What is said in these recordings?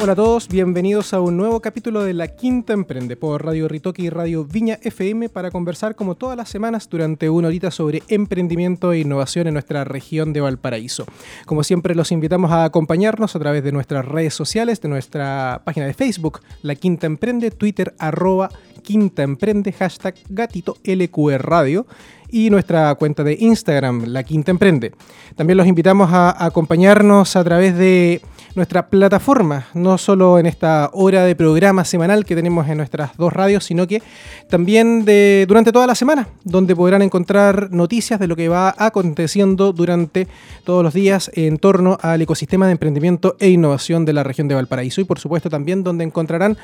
Hola a todos, bienvenidos a un nuevo capítulo de La Quinta Emprende por Radio Ritoque y Radio Viña FM para conversar como todas las semanas durante una horita sobre emprendimiento e innovación en nuestra región de Valparaíso. Como siempre los invitamos a acompañarnos a través de nuestras redes sociales, de nuestra página de Facebook, La Quinta Emprende, Twitter arroba Quinta Emprende, hashtag gatito LQR Radio y nuestra cuenta de Instagram, La Quinta Emprende. También los invitamos a acompañarnos a través de nuestra plataforma, no solo en esta hora de programa semanal que tenemos en nuestras dos radios, sino que también de, durante toda la semana, donde podrán encontrar noticias de lo que va aconteciendo durante todos los días en torno al ecosistema de emprendimiento e innovación de la región de Valparaíso. Y por supuesto también donde encontrarán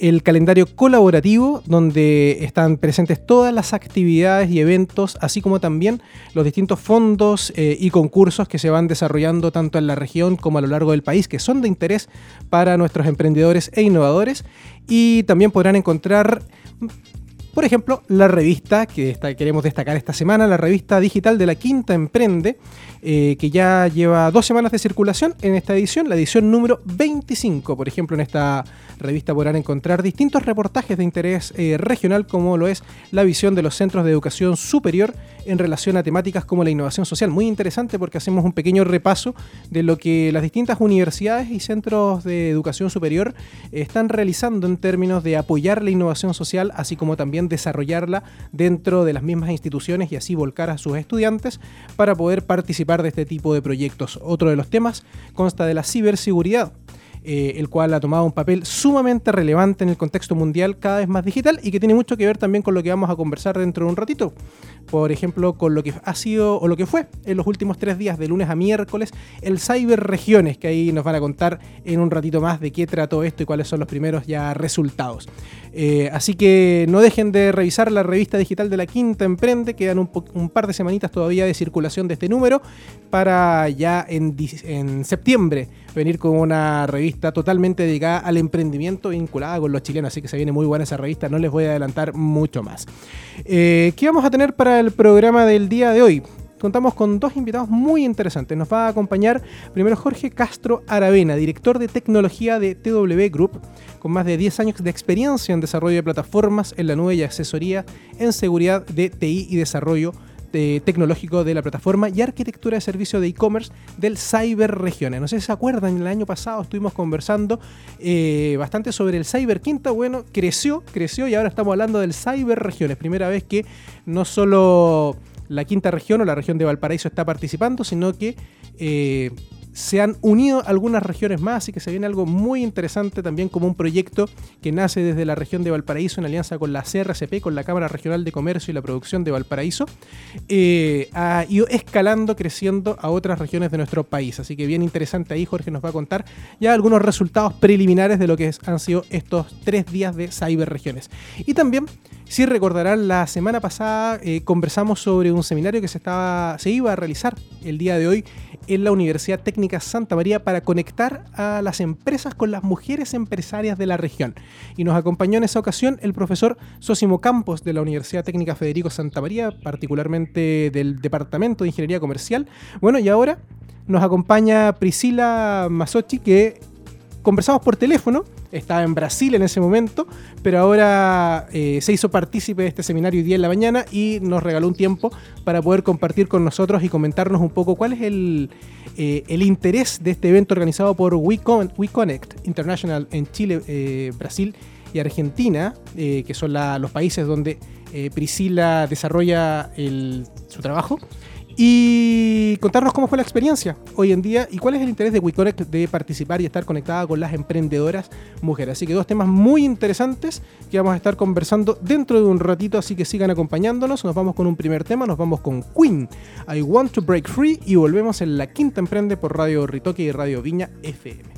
el calendario colaborativo, donde están presentes todas las actividades y eventos, así como también los distintos fondos eh, y concursos que se van desarrollando tanto en la región como a lo largo del país, que son de interés para nuestros emprendedores e innovadores. Y también podrán encontrar por ejemplo, la revista que queremos destacar esta semana, la revista digital de la Quinta Emprende, eh, que ya lleva dos semanas de circulación en esta edición, la edición número 25. Por ejemplo, en esta revista podrán encontrar distintos reportajes de interés eh, regional, como lo es la visión de los centros de educación superior en relación a temáticas como la innovación social. Muy interesante porque hacemos un pequeño repaso de lo que las distintas universidades y centros de educación superior están realizando en términos de apoyar la innovación social, así como también desarrollarla dentro de las mismas instituciones y así volcar a sus estudiantes para poder participar de este tipo de proyectos. Otro de los temas consta de la ciberseguridad. Eh, el cual ha tomado un papel sumamente relevante en el contexto mundial cada vez más digital y que tiene mucho que ver también con lo que vamos a conversar dentro de un ratito. Por ejemplo, con lo que ha sido o lo que fue en los últimos tres días, de lunes a miércoles, el Cyber Regiones, que ahí nos van a contar en un ratito más de qué trató esto y cuáles son los primeros ya resultados. Eh, así que no dejen de revisar la revista digital de la Quinta Emprende, quedan un, par de semanitas todavía de circulación de este número para ya en, en septiembre venir con una revista totalmente dedicada al emprendimiento vinculada con los chilenos, así que se viene muy buena esa revista, no les voy a adelantar mucho más. Eh, ¿Qué vamos a tener para el programa del día de hoy? Contamos con dos invitados muy interesantes. Nos va a acompañar primero Jorge Castro Aravena, director de tecnología de TW Group, con más de 10 años de experiencia en desarrollo de plataformas en la nube y asesoría en seguridad de TI y desarrollo tecnológico de la plataforma y arquitectura de servicio de e-commerce del Cyber Regiones. No sé si se acuerdan, el año pasado estuvimos conversando eh, bastante sobre el Cyber Quinta. Bueno, creció, creció y ahora estamos hablando del Cyber Regiones. Primera vez que no solo la quinta región o la región de Valparaíso está participando, sino que eh, se han unido algunas regiones más y que se viene algo muy interesante también como un proyecto que nace desde la región de Valparaíso en alianza con la CRCP, con la Cámara Regional de Comercio y la Producción de Valparaíso, eh, ha ido escalando, creciendo a otras regiones de nuestro país. Así que bien interesante ahí, Jorge nos va a contar ya algunos resultados preliminares de lo que han sido estos tres días de Cyber Regiones. Y también si recordarán, la semana pasada eh, conversamos sobre un seminario que se, estaba, se iba a realizar el día de hoy en la Universidad Técnica Santa María para conectar a las empresas con las mujeres empresarias de la región. Y nos acompañó en esa ocasión el profesor Sosimo Campos de la Universidad Técnica Federico Santa María, particularmente del Departamento de Ingeniería Comercial. Bueno, y ahora nos acompaña Priscila Masochi, que conversamos por teléfono estaba en Brasil en ese momento, pero ahora eh, se hizo partícipe de este seminario día en la mañana y nos regaló un tiempo para poder compartir con nosotros y comentarnos un poco cuál es el, eh, interés de este evento organizado por WeConnect International en Chile, eh, Brasil y Argentina, que son los países donde Priscila desarrolla su trabajo y contarnos cómo fue la experiencia hoy en día y cuál es el interés de WeConnect de participar y estar conectada con las emprendedoras mujeres. Así que dos temas muy interesantes que vamos a estar conversando dentro de un ratito, así que sigan acompañándonos. Nos vamos con un primer tema, nos vamos con Queen, I Want to Break Free y volvemos en la quinta emprende por Radio Ritoque y Radio Viña FM.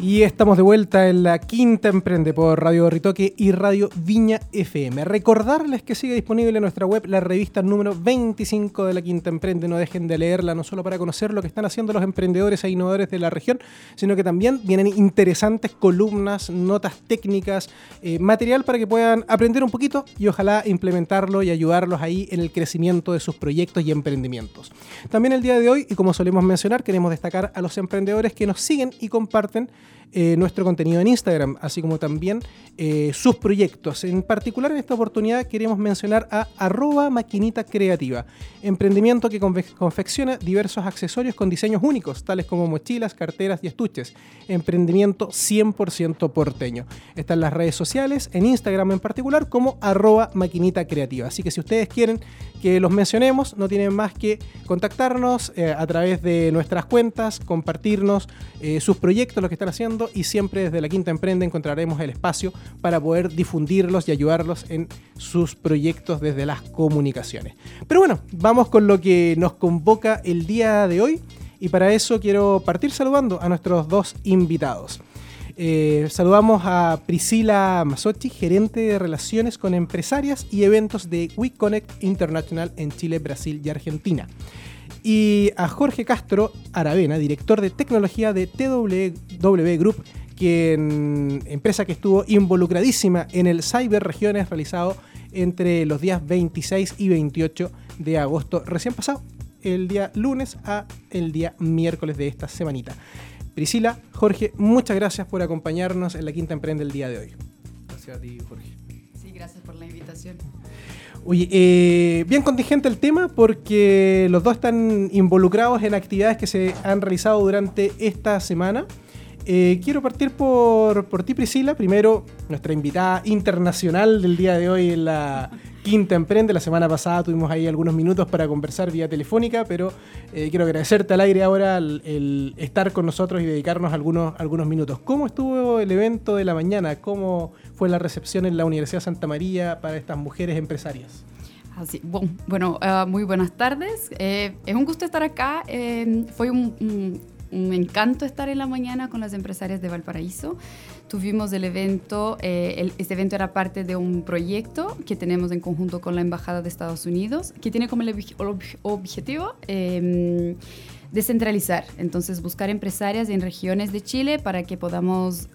Y estamos de vuelta en la quinta Emprende por Radio Ritoque y Radio Viña FM. Recordarles que sigue disponible en nuestra web la revista número 25 de la quinta Emprende. No dejen de leerla, no solo para conocer lo que están haciendo los emprendedores e innovadores de la región, sino que también vienen interesantes columnas, notas técnicas, eh, material para que puedan aprender un poquito y ojalá implementarlo y ayudarlos ahí en el crecimiento de sus proyectos y emprendimientos. También el día de hoy, y como solemos mencionar, queremos destacar a los emprendedores que nos siguen y comparten eh, nuestro contenido en Instagram, así como también eh, sus proyectos. En particular, en esta oportunidad queremos mencionar a arroba maquinita creativa, emprendimiento que confecciona diversos accesorios con diseños únicos, tales como mochilas, carteras y estuches. Emprendimiento 100% porteño. Está en las redes sociales, en Instagram en particular, como arroba maquinita creativa. Así que si ustedes quieren que los mencionemos, no tienen más que contactarnos eh, a través de nuestras cuentas, compartirnos sus proyectos, lo que están haciendo y siempre desde la Quinta Emprende encontraremos el espacio para poder difundirlos y ayudarlos en sus proyectos desde las comunicaciones. Pero bueno, vamos con lo que nos convoca el día de hoy y para eso quiero partir saludando a nuestros dos invitados. Eh, saludamos a Priscila Masochi, gerente de relaciones con empresarias y eventos de WeConnect International en Chile, Brasil y Argentina y a Jorge Castro Aravena, director de tecnología de TW Group, quien, empresa que estuvo involucradísima en el Cyber Regiones realizado entre los días 26 y 28 de agosto recién pasado, el día lunes a el día miércoles de esta semanita. Priscila, Jorge, muchas gracias por acompañarnos en la Quinta Emprende el día de hoy. Gracias a ti, Jorge. Sí, gracias por la invitación. Oye, eh, bien contingente el tema porque los dos están involucrados en actividades que se han realizado durante esta semana. Eh, quiero partir por, por ti, Priscila. Primero, nuestra invitada internacional del día de hoy en la Quinta Emprende. La semana pasada tuvimos ahí algunos minutos para conversar vía telefónica, pero eh, quiero agradecerte al aire ahora el, estar con nosotros y dedicarnos algunos, algunos minutos. ¿Cómo estuvo el evento de la mañana? ¿Cómo fue la recepción en la Universidad Santa María para estas mujeres empresarias? Así, bueno, uh, muy buenas tardes. Eh, es un gusto estar acá. Eh, fue un, un, encanto estar en la mañana con las empresarias de Valparaíso. Tuvimos el evento, eh, este evento era parte de un proyecto que tenemos en conjunto con la Embajada de Estados Unidos, que tiene como el objetivo em, descentralizar, entonces buscar empresarias en regiones de Chile para que podamos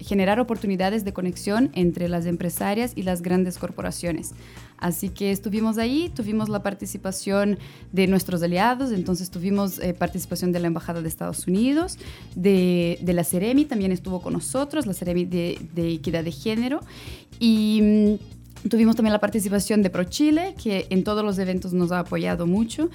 generar oportunidades de conexión entre las empresarias y las grandes corporaciones. Así que estuvimos ahí, tuvimos la participación de nuestros aliados, entonces tuvimos eh, participación de la Embajada de Estados Unidos, de, la Ceremi, también estuvo con nosotros, la Ceremi de, de Equidad de Género, y... Mm, tuvimos también la participación de ProChile, que en todos los eventos nos ha apoyado mucho.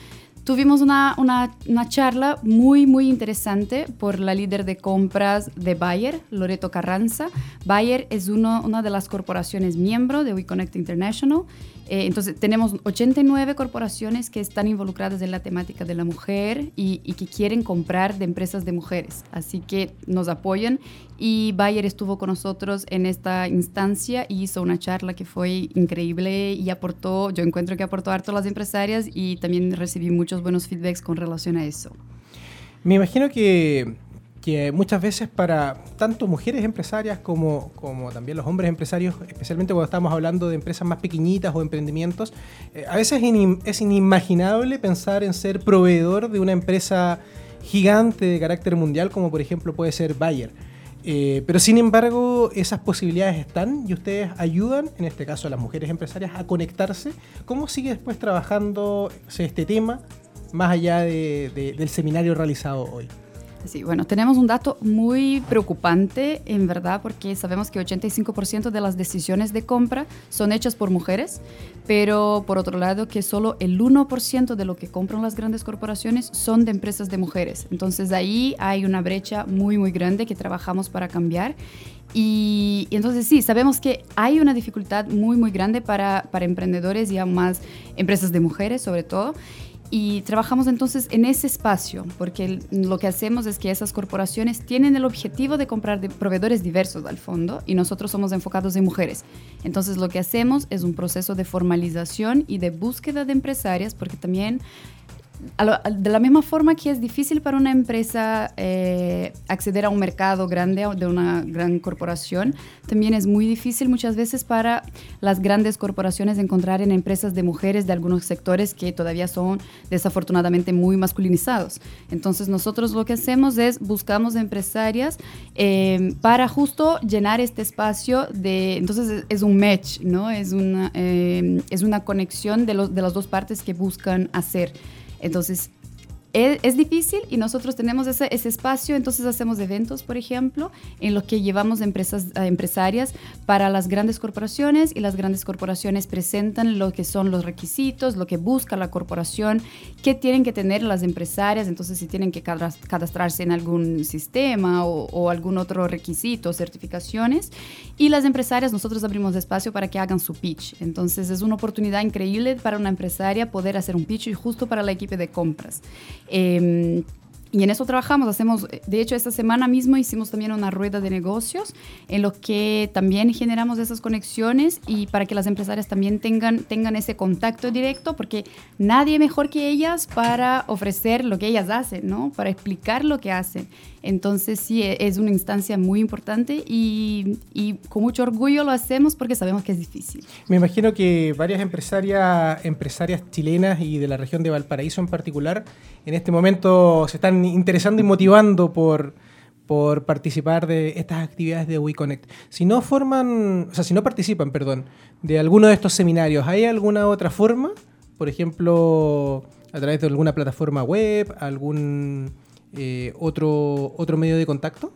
Tuvimos una, una, charla muy, muy interesante por la líder de compras de Bayer, Loreto Carranza. Bayer es uno, una de las corporaciones miembro de WeConnect International. Eh, entonces, tenemos 89 corporaciones que están involucradas en la temática de la mujer y, y, que quieren comprar de empresas de mujeres. Así que nos apoyan y Bayer estuvo con nosotros en esta instancia y hizo una charla que fue increíble y aportó, yo encuentro que aportó harto a las empresarias y también recibí muchos buenos feedbacks con relación a eso. Me imagino que, que muchas veces para tanto mujeres empresarias como, también los hombres empresarios, especialmente cuando estamos hablando de empresas más pequeñitas o emprendimientos, eh, a veces es inimaginable pensar en ser proveedor de una empresa gigante de carácter mundial como por ejemplo puede ser Bayer. Eh, pero sin embargo, esas posibilidades están y ustedes ayudan, en este caso a las mujeres empresarias, a conectarse. ¿Cómo sigue después trabajando este tema más allá de- de- del seminario realizado hoy? Sí, bueno, tenemos un dato muy preocupante, en verdad, porque sabemos que 85% de las decisiones de compra son hechas por mujeres, pero por otro lado que solo el 1% de lo que compran las grandes corporaciones son de empresas de mujeres. Entonces ahí hay una brecha muy, muy grande que trabajamos para cambiar. Y, entonces sí, sabemos que hay una dificultad muy, muy grande para, para emprendedores y aún más empresas de mujeres sobre todo. Y trabajamos entonces en ese espacio, porque lo que hacemos es que esas corporaciones tienen el objetivo de comprar de proveedores diversos al fondo y nosotros somos enfocados en mujeres. Entonces lo que hacemos es un proceso de formalización y de búsqueda de empresarias, porque también de la misma forma que es difícil para una empresa eh, acceder a un mercado grande de una gran corporación, también es muy difícil muchas veces para las grandes corporaciones encontrar en empresas de mujeres de algunos sectores que todavía son desafortunadamente muy masculinizados. Entonces nosotros lo que hacemos es buscamos empresarias eh, para justo llenar este espacio de, entonces es, es un match, ¿no? Es una, eh, es una conexión de, los, de las dos partes que buscan hacer. Entonces, es, difícil y nosotros tenemos ese, ese espacio, entonces hacemos eventos, por ejemplo, en los que llevamos empresas a empresarias para las grandes corporaciones y las grandes corporaciones presentan lo que son los requisitos, lo que busca la corporación, qué tienen que tener las empresarias, entonces si tienen que cadastrarse en algún sistema o, algún otro requisito, certificaciones, y las empresarias nosotros abrimos espacio para que hagan su pitch. Entonces es una oportunidad increíble para una empresaria poder hacer un pitch justo para la equipo de compras. Em, y en eso trabajamos, hacemos, de hecho esta semana mismo hicimos también una rueda de negocios en lo que también generamos esas conexiones y para que las empresarias también tengan, tengan ese contacto directo, porque nadie mejor que ellas para ofrecer lo que ellas hacen, ¿no? Para explicar lo que hacen. Entonces sí, e- es una instancia muy importante y, y con mucho orgullo lo hacemos porque sabemos que es difícil. Me imagino que varias empresarias, empresarias chilenas y de la región de Valparaíso en particular, en este momento se están interesando y motivando por, por participar de estas actividades de WeConnect. Si no forman, o sea, si no participan, perdón, de alguno de estos seminarios, ¿hay alguna otra forma? Por ejemplo, a través de alguna plataforma web, algún eh, otro, otro medio de contacto?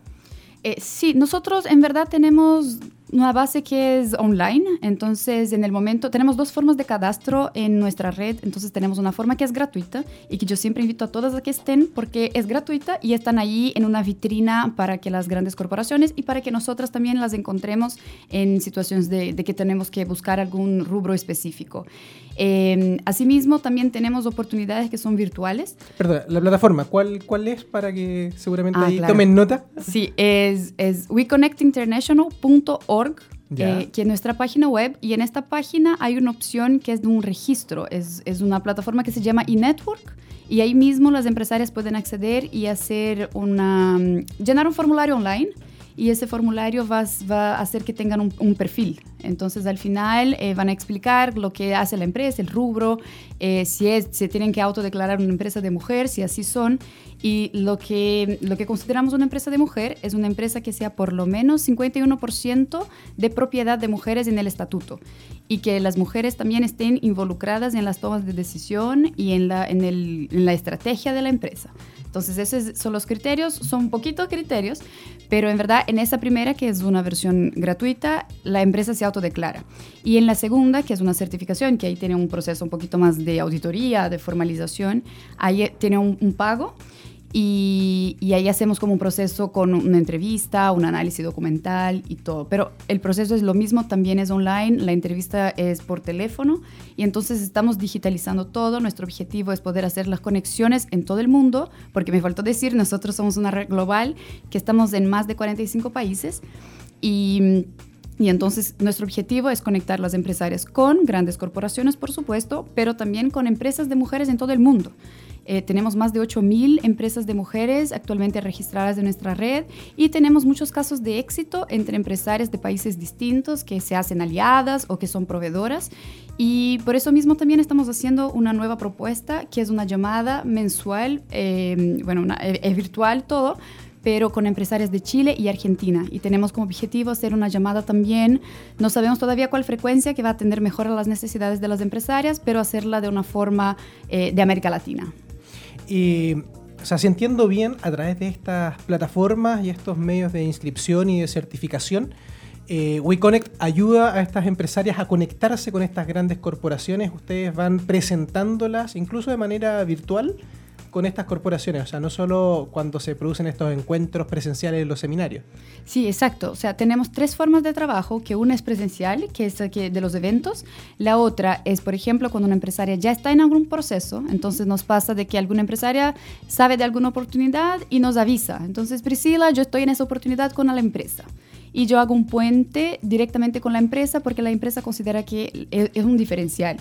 Eh, sí, nosotros en verdad tenemos una base que es online, entonces en el momento tenemos dos formas de cadastro en nuestra red, entonces tenemos una forma que es gratuita y que yo siempre invito a todas a que estén porque es gratuita y están allí en una vitrina para que las grandes corporaciones y para que nosotras también las encontremos en situaciones de que tenemos que buscar algún rubro específico. Eh, asimismo, también tenemos oportunidades que son virtuales. Perdón, la plataforma, ¿cuál, cuál es para que seguramente Ah, ahí claro. tomen nota? Sí, es, es weconnectinternational.org, eh, que es nuestra página web, y en esta página hay una opción que es de un registro, es, es una plataforma que se llama eNetwork, y ahí mismo las empresarias pueden acceder y hacer una, mm, llenar un formulario online, y ese formulario va, va a hacer que tengan un, perfil. Entonces al final eh, van a explicar lo que hace la empresa, el rubro, eh, si, si tienen que autodeclarar una empresa de mujer, si así son. Y lo que, lo que consideramos una empresa de mujer es una empresa que sea por lo menos 51% de propiedad de mujeres en el estatuto y que las mujeres también estén involucradas en las tomas de decisión y en la, en el- en la estrategia de la empresa. Entonces, esos son los criterios, son poquitos criterios, pero en verdad en esa primera, que es una versión gratuita, la empresa se autodeclara. Y en la segunda, que es una certificación, que ahí tiene un proceso un poquito más de auditoría, de formalización, ahí tiene un, un pago. Y, y, ahí hacemos como un proceso con una entrevista, un análisis documental y todo. Pero el proceso es lo mismo, también es online, la entrevista es por teléfono y entonces estamos digitalizando todo. Nuestro objetivo es poder hacer las conexiones en todo el mundo, porque me faltó decir, nosotros somos una red global que estamos en más de 45 países y y entonces nuestro objetivo es conectar las empresarias con grandes corporaciones, por supuesto, pero también con empresas de mujeres en todo el mundo. Eh, tenemos más de 8.000 empresas de mujeres actualmente registradas en nuestra red y tenemos muchos casos de éxito entre empresarias de países distintos que se hacen aliadas o que son proveedoras. Y por eso mismo también estamos haciendo una nueva propuesta que es una llamada mensual, eh, bueno, es virtual todo, pero con empresarias de Chile y Argentina. Y tenemos como objetivo hacer una llamada también, no sabemos todavía cuál frecuencia que va a atender mejor a las necesidades de las empresarias, pero hacerla de una forma eh, de América Latina. Y, o sea, si entiendo bien, a través de estas plataformas y estos medios de inscripción y de certificación, eh, WeConnect ayuda a estas empresarias a conectarse con estas grandes corporaciones. Ustedes van presentándolas incluso de manera virtual con estas corporaciones, o sea, no solo cuando se producen estos encuentros presenciales en los seminarios. Sí, exacto. O sea, tenemos tres formas de trabajo, que una es presencial, que es de los eventos, la otra es, por ejemplo, cuando una empresaria ya está en algún proceso, entonces nos pasa de que alguna empresaria sabe de alguna oportunidad y nos avisa. Entonces, Priscila, yo estoy en esa oportunidad con la empresa y yo hago un puente directamente con la empresa porque la empresa considera que es un diferencial.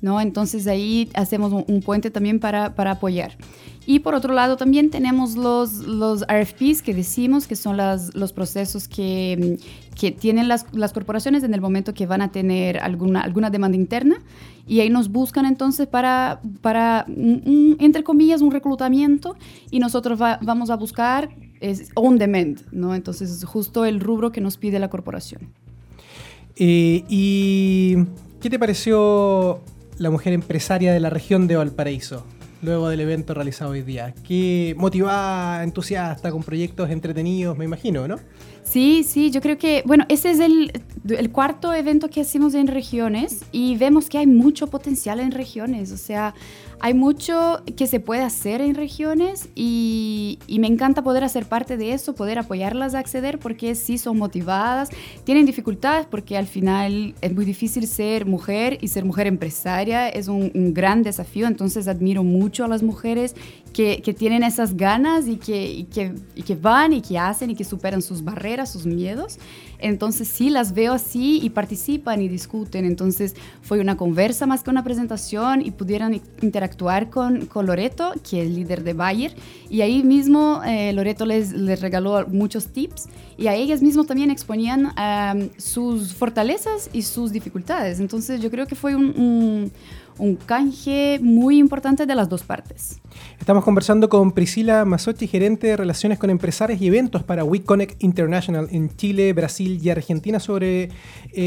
¿No? Entonces ahí hacemos un, puente también para, para, apoyar. Y por otro lado también tenemos los, los RFPs que decimos, que son las, los procesos que, que tienen las, las, corporaciones en el momento que van a tener alguna, alguna demanda interna. Y ahí nos buscan entonces para, para entre comillas, un reclutamiento y nosotros vamos a buscar es on demand, ¿no? Entonces es justo el rubro que nos pide la corporación. Eh, ¿Y qué te pareció la mujer empresaria de la región de Valparaíso, luego del evento realizado hoy día. Qué motivada, entusiasta, con proyectos entretenidos, me imagino, ¿no? Sí, sí, yo creo que, bueno, ese es el, el, cuarto evento que hacemos en regiones y vemos que hay mucho potencial en regiones, o sea, hay mucho que se puede hacer en regiones y, y, me encanta poder hacer parte de eso, poder apoyarlas a acceder porque sí son motivadas, tienen dificultades porque al final es muy difícil ser mujer y ser mujer empresaria es un, un gran desafío, entonces admiro mucho a las mujeres que, que tienen esas ganas y que, y que, y que van y que hacen y que superan sus barreras, sus miedos. Entonces sí las veo así y participan y discuten. Entonces fue una conversa más que una presentación y pudieron interactuar con, con Loreto, que es líder de Bayer. Y ahí mismo eh, Loreto les, les, regaló muchos tips y a ellas mismas también exponían sus fortalezas y sus dificultades. Entonces yo creo que fue un un canje muy importante de las dos partes. Estamos conversando con Priscila Masochi, gerente de relaciones con empresarios y eventos para WeConnect International en Chile, Brasil y Argentina, sobre eh,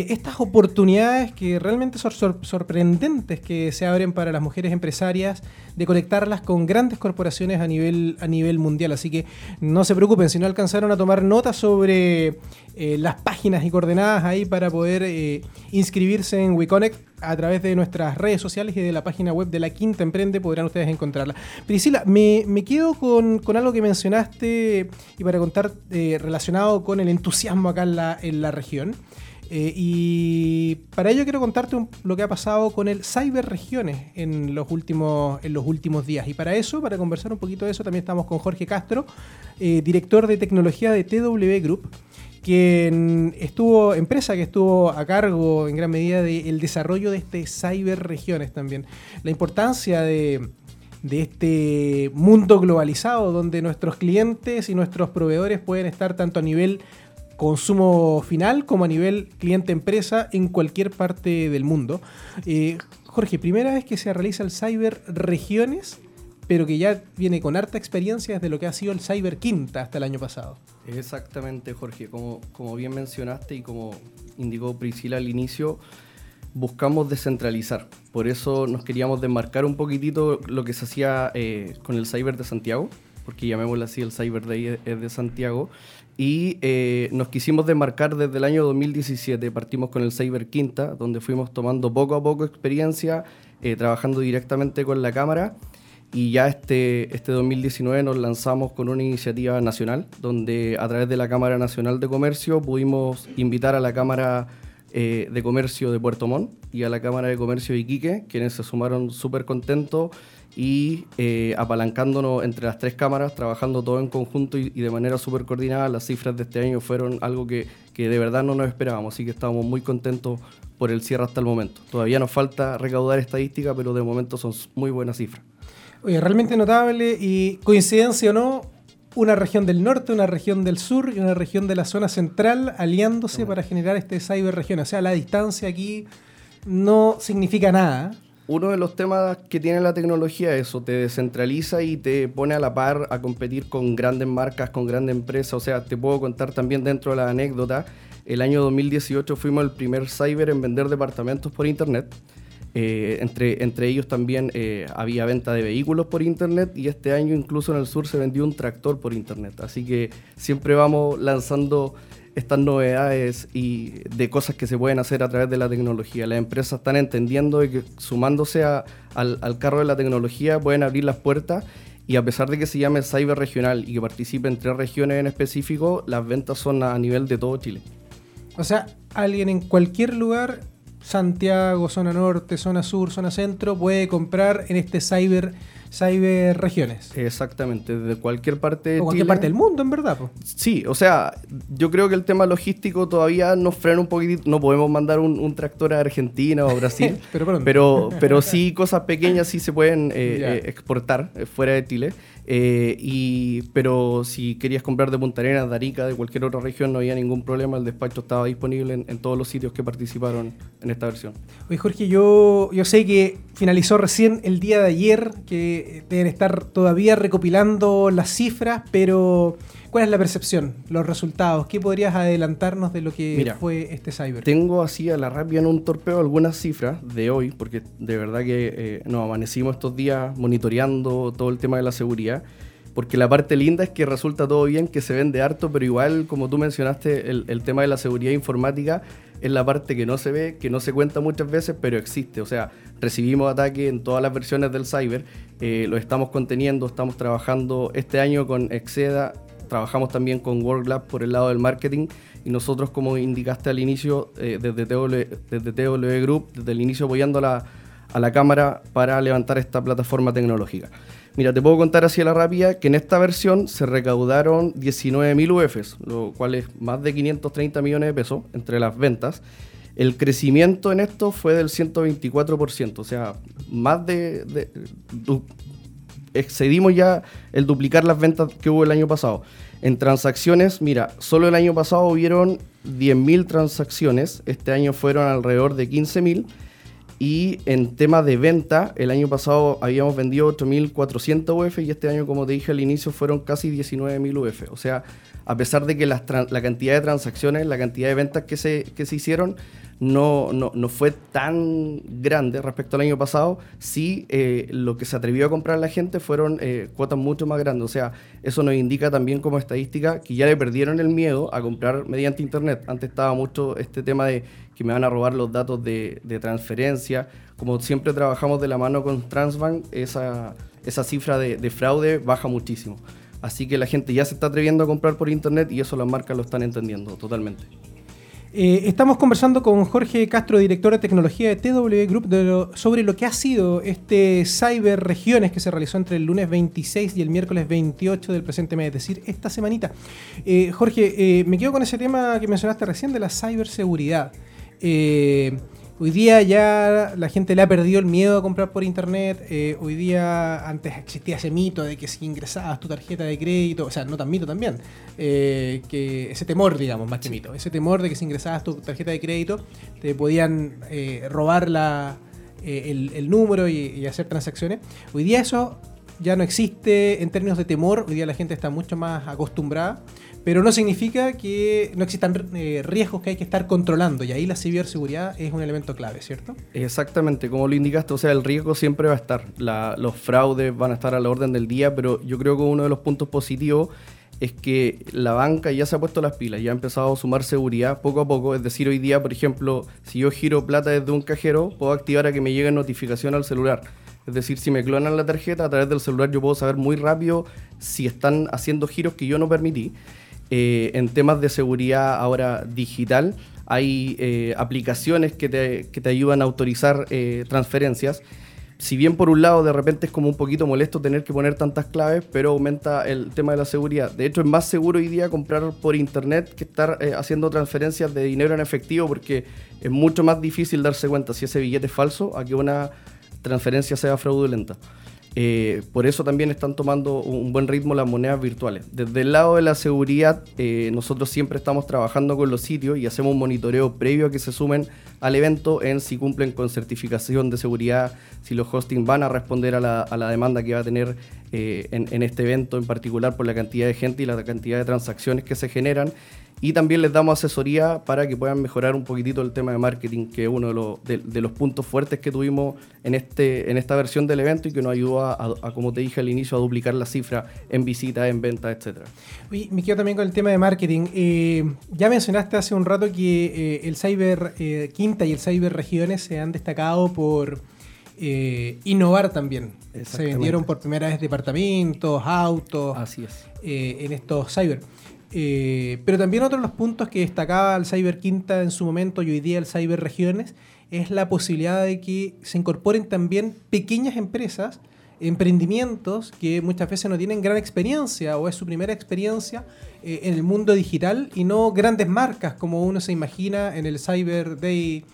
estas oportunidades que realmente son sor sorprendentes que se abren para las mujeres empresarias de conectarlas con grandes corporaciones a nivel, a nivel mundial. Así que no se preocupen si no alcanzaron a tomar nota sobre eh, las páginas y coordenadas ahí para poder eh, inscribirse en WeConnect a través de nuestras redes sociales y de la página web de la Quinta Emprende podrán ustedes encontrarla. Priscila, me, me quedo con, con, algo que mencionaste y para contar eh, relacionado con el entusiasmo acá en la, región. Eh, y para ello quiero contarte lo que ha pasado con el Cyber Regiones en los, últimos, en los últimos días. Y para eso, para conversar un poquito de eso, también estamos con Jorge Castro, eh, director de tecnología de TW Group quien estuvo, empresa que estuvo a cargo en gran medida del desarrollo de este Cyber Regiones también. La importancia de, de este mundo globalizado donde nuestros clientes y nuestros proveedores pueden estar tanto a nivel consumo final como a nivel cliente-empresa en cualquier parte del mundo. Eh, Jorge, primera vez que se realiza el Cyber Regiones pero que ya viene con harta experiencia desde lo que ha sido el Cyber Quinta hasta el año pasado. Exactamente, Jorge. Como, como bien mencionaste y como indicó Priscila al inicio, buscamos descentralizar. Por eso nos queríamos desmarcar un poquitito lo que se hacía eh, con el Cyber de Santiago, porque llamémoslo así, el Cyber Day es de Santiago. Y eh, nos quisimos desmarcar desde el año 2017. Partimos con el Cyber Quinta, donde fuimos tomando poco a poco experiencia, eh, trabajando directamente con la cámara Y ya este, este 2019 nos lanzamos con una iniciativa nacional, donde a través de la Cámara Nacional de Comercio pudimos invitar a la Cámara eh, de Comercio de Puerto Montt y a la Cámara de Comercio de Iquique, quienes se sumaron súper contentos y eh, apalancándonos entre las tres cámaras, trabajando todo en conjunto y, de manera súper coordinada. Las cifras de este año fueron algo que, que de verdad no nos esperábamos, así que estamos muy contentos por el cierre hasta el momento. Todavía nos falta recaudar estadística, pero de momento son muy buenas cifras. Oye, realmente notable y coincidencia o no, una región del norte, una región del sur y una región de la zona central aliándose para generar este cyberregión. O sea, la distancia aquí no significa nada. Uno de los temas que tiene la tecnología es eso, te descentraliza y te pone a la par a competir con grandes marcas, con grandes empresas. O sea, te puedo contar también dentro de la anécdota, el año 2018 fuimos el primer cyber en vender departamentos por internet. Eh, entre, entre ellos también eh, había venta de vehículos por internet y este año incluso en el sur se vendió un tractor por internet. Así que siempre vamos lanzando estas novedades y de cosas que se pueden hacer a través de la tecnología. Las empresas están entendiendo que sumándose a- al, al carro de la tecnología pueden abrir las puertas y a pesar de que se llame cyber regional y que participe en tres regiones en específico, las ventas son a nivel de todo Chile. O sea, alguien en cualquier lugar, Santiago, zona norte, zona sur, zona centro, puede comprar en este cyber, cyber regiones. Exactamente, desde cualquier parte de o cualquier Chile. parte del mundo, en verdad. po. Sí, o sea, yo creo que el tema logístico todavía nos frena un poquitito. No podemos mandar un, un tractor a Argentina o Brasil, Pero pero, pero sí cosas pequeñas sí se pueden eh, eh, exportar eh, fuera de Chile. Eh, y, pero si querías comprar de Punta Arenas, de Arica, de cualquier otra región, no había ningún problema. El despacho estaba disponible en, todos los sitios que participaron en esta versión. Oye, Jorge, yo, yo sé que finalizó recién el día de ayer, que deben estar todavía recopilando las cifras, pero ¿cuál es la percepción, los resultados? ¿Qué podrías adelantarnos de lo que Mira, fue este cyber? Tengo así a la rápida en un torpeo algunas cifras de hoy, porque de verdad que eh, nos amanecimos estos días monitoreando todo el tema de la seguridad. Porque la parte linda es que resulta todo bien, que se vende harto, pero igual, como tú mencionaste, el, el tema de la seguridad informática es la parte que no se ve, que no se cuenta muchas veces, pero existe. O sea, recibimos ataques en todas las versiones del cyber, eh, lo estamos conteniendo, estamos trabajando este año con Exceda, trabajamos también con WorldLab por el lado del marketing y nosotros, como indicaste al inicio, eh, desde, TW, desde TW Group, desde el inicio apoyando a la, a la cámara para levantar esta plataforma tecnológica. Mira, te puedo contar así a la rápida que en esta versión se recaudaron 19.000 UFs, lo cual es más de 530 millones de pesos entre las ventas. El crecimiento en esto fue del 124%, o sea, más de, excedimos ya el duplicar las ventas que hubo el año pasado. En transacciones, mira, solo el año pasado hubieron 10.000 transacciones, este año fueron alrededor de 15.000. Y en tema de venta, el año pasado habíamos vendido 8.400 UF y este año, como te dije al inicio, fueron casi 19.000 UF. O sea, a pesar de que la cantidad de transacciones, la cantidad de ventas que se, que se hicieron no, no, no fue tan grande respecto al año pasado, sí eh, lo que se atrevió a comprar la gente fueron eh, cuotas mucho más grandes. O sea, eso nos indica también como estadística que ya le perdieron el miedo a comprar mediante Internet. Antes estaba mucho este tema de que me van a robar los datos de, transferencia. Como siempre trabajamos de la mano con Transbank, esa, esa cifra de fraude baja muchísimo. Así que la gente ya se está atreviendo a comprar por Internet y eso las marcas lo están entendiendo totalmente. Eh, estamos conversando con Jorge Castro, director de tecnología de TW Group, sobre lo que ha sido este Cyber Regiones que se realizó entre el lunes 26 y el miércoles 28 del presente mes, es decir, esta semanita. Eh, Jorge, eh, me quedo con ese tema que mencionaste recién de la ciberseguridad. Hoy día ya la gente le ha perdido el miedo a comprar por internet. Eh, hoy día antes existía ese mito de que si ingresabas tu tarjeta de crédito, o sea, no tan mito también, eh, que ese temor, digamos, más que mito, ese temor de que si ingresabas tu tarjeta de crédito te podían eh, robar la, eh, el, el número y, y hacer transacciones. Hoy día eso ya no existe en términos de temor, hoy día la gente está mucho más acostumbrada, pero no significa que no existan eh, riesgos que hay que estar controlando y ahí la ciberseguridad es un elemento clave, ¿cierto? Exactamente, como lo indicaste, o sea, el riesgo siempre va a estar. La- los fraudes van a estar a la orden del día, pero yo creo que uno de los puntos positivos es que la banca ya se ha puesto las pilas, ya ha empezado a sumar seguridad poco a poco. Es decir, hoy día, por ejemplo, si yo giro plata desde un cajero, puedo activar a que me llegue notificación al celular. Es decir, si me clonan la tarjeta a través del celular, yo puedo saber muy rápido si están haciendo giros que yo no permití. Eh, en temas de seguridad ahora digital, hay eh, aplicaciones que te, que te ayudan a autorizar eh, transferencias si bien por un lado de repente es como un poquito molesto tener que poner tantas claves, pero aumenta el tema de la seguridad. De hecho, es más seguro hoy día comprar por internet que estar haciendo transferencias de dinero en efectivo porque es mucho más difícil darse cuenta si ese billete es falso a que una transferencia sea fraudulenta. Eh, por eso también están tomando un buen ritmo las monedas virtuales. Desde el lado de la seguridad, eh, nosotros siempre estamos trabajando con los sitios y hacemos un monitoreo previo a que se sumen al evento en si cumplen con certificación de seguridad, si los hosting van a responder a la, demanda que va a tener eh, en, en, este evento en particular por la cantidad de gente y la cantidad de transacciones que se generan y también les damos asesoría para que puedan mejorar un poquitito el tema de marketing, que es uno de los, puntos fuertes que tuvimos en, este, en esta versión del evento y que nos ayudó a, como te dije al inicio, a duplicar la cifra en visitas, en ventas, etc. me quedo también con el tema de marketing. Eh, ya mencionaste hace un rato que eh, el Cyber eh, Quinta y el Cyber Regiones se han destacado por innovar también. Se vendieron por primera vez departamentos, autos. Así es. en estos cyber. Eh, pero también otro de los puntos que destacaba el Cyber Quinta en su momento y hoy día el Cyber Regiones es la posibilidad de que se incorporen también pequeñas empresas, emprendimientos que muchas veces no tienen gran experiencia o es su primera experiencia eh, en el mundo digital y no grandes marcas como uno se imagina en el Cyber Day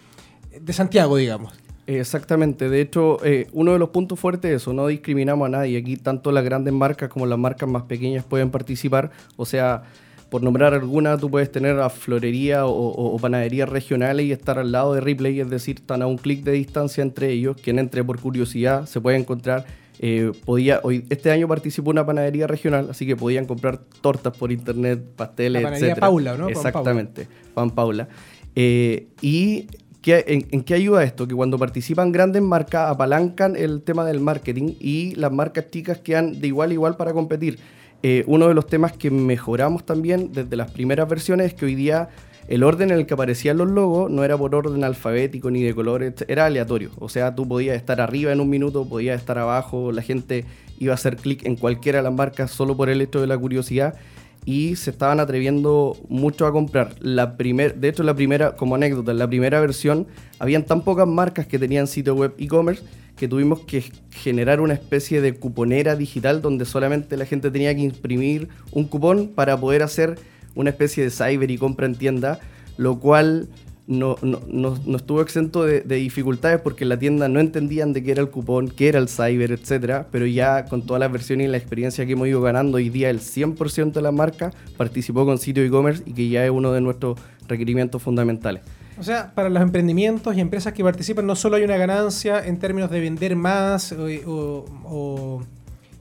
de Santiago, digamos. Exactamente, de hecho, eh, uno de los puntos fuertes es eso, no discriminamos a nadie. Aquí tanto las grandes marcas como las marcas más pequeñas pueden participar. O sea, por nombrar alguna, tú puedes tener a florería o, panaderías regionales y estar al lado de Ripley, es decir, están a un clic de distancia entre ellos. Quien entre por curiosidad se puede encontrar. Eh, podía, hoy, este año participó una panadería regional, así que podían comprar tortas por internet, pasteles, La panadería Paula, ¿no? Exactamente, Juan Paula. Eh, y en, en, qué ayuda esto? Que cuando participan grandes marcas apalancan el tema del marketing y las marcas chicas quedan de igual a igual para competir. Eh, uno de los temas que mejoramos también desde las primeras versiones es que hoy día el orden en el que aparecían los logos no era por orden alfabético ni de colores, era aleatorio. O sea, tú podías estar arriba en un minuto, podías estar abajo, la gente iba a hacer clic en cualquiera de las marcas solo por el hecho de la curiosidad y se estaban atreviendo mucho a comprar. La primer, de hecho, la primera, como anécdota, en la primera versión habían tan pocas marcas que tenían sitio web e-commerce que tuvimos que generar una especie de cuponera digital donde solamente la gente tenía que imprimir un cupón para poder hacer una especie de cyber y compra en tienda, lo cual no, no, estuvo exento de, dificultades porque la tienda no entendían de qué era el cupón, qué era el cyber, etc. Pero ya con todas las versiones y la experiencia que hemos ido ganando, hoy día el 100% de la marca participó con sitio e-commerce y que ya es uno de nuestros requerimientos fundamentales. O sea, para los emprendimientos y empresas que participan no solo hay una ganancia en términos de vender más o,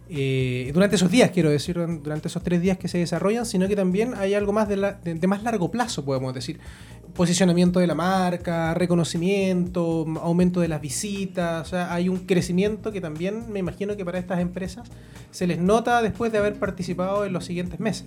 eh, durante esos días, quiero decir, durante esos tres días que se desarrollan, sino que también hay algo más de, de, más largo plazo, podemos decir. Posicionamiento de la marca, reconocimiento, aumento de las visitas, o sea, hay un crecimiento que también me imagino que para estas empresas se les nota después de haber participado en los siguientes meses.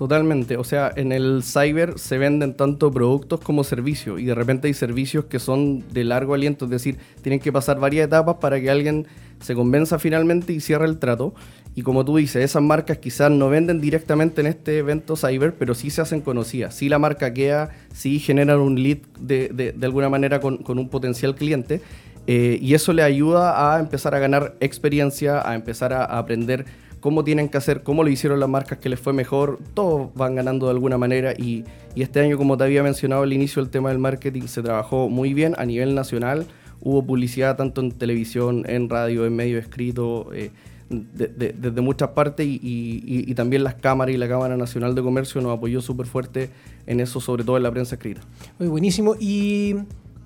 Totalmente, o sea, en el cyber se venden tanto productos como servicios y de repente hay servicios que son de largo aliento, es decir, tienen que pasar varias etapas para que alguien se convenza finalmente y cierre el trato. Y como tú dices, esas marcas quizás no venden directamente en este evento cyber, pero sí se hacen conocidas. Sí la marca queda, sí generan un lead de, de, alguna manera con, con, un potencial cliente. Eh, y eso le ayuda a empezar a ganar experiencia, a empezar a, aprender cómo tienen que hacer, cómo lo hicieron las marcas que les fue mejor, todos van ganando de alguna manera y, este año, como te había mencionado al inicio, el tema del marketing se trabajó muy bien a nivel nacional, hubo publicidad tanto en televisión, en radio, en medio escrito, eh, desde muchas partes y, también las cámaras y la Cámara Nacional de Comercio nos apoyó súper fuerte en eso, sobre todo en la prensa escrita. Muy buenísimo. Y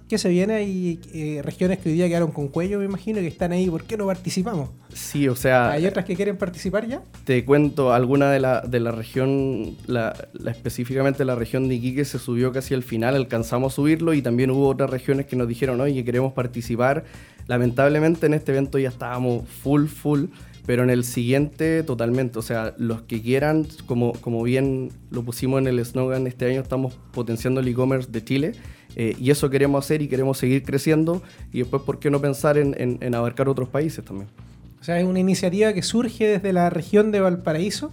¿Qué se viene? Hay eh, regiones que hoy día quedaron con cuello, me imagino, que están ahí. ¿Por qué no participamos? Sí, o sea... ¿Hay otras que quieren participar ya? Te cuento, alguna de la, de la región, la, específicamente la región de Iquique se subió casi al final, alcanzamos a subirlo y también hubo otras regiones que nos dijeron, oye, queremos participar. Lamentablemente en este evento ya estábamos full, full pero en el siguiente totalmente. O sea, los que quieran, como, como bien lo pusimos en el slogan, este año estamos potenciando el e-commerce de Chile Eh, y eso queremos hacer y queremos seguir creciendo y después, ¿por qué no pensar en, en- en abarcar otros países también? O sea, es una iniciativa que surge desde la región de Valparaíso,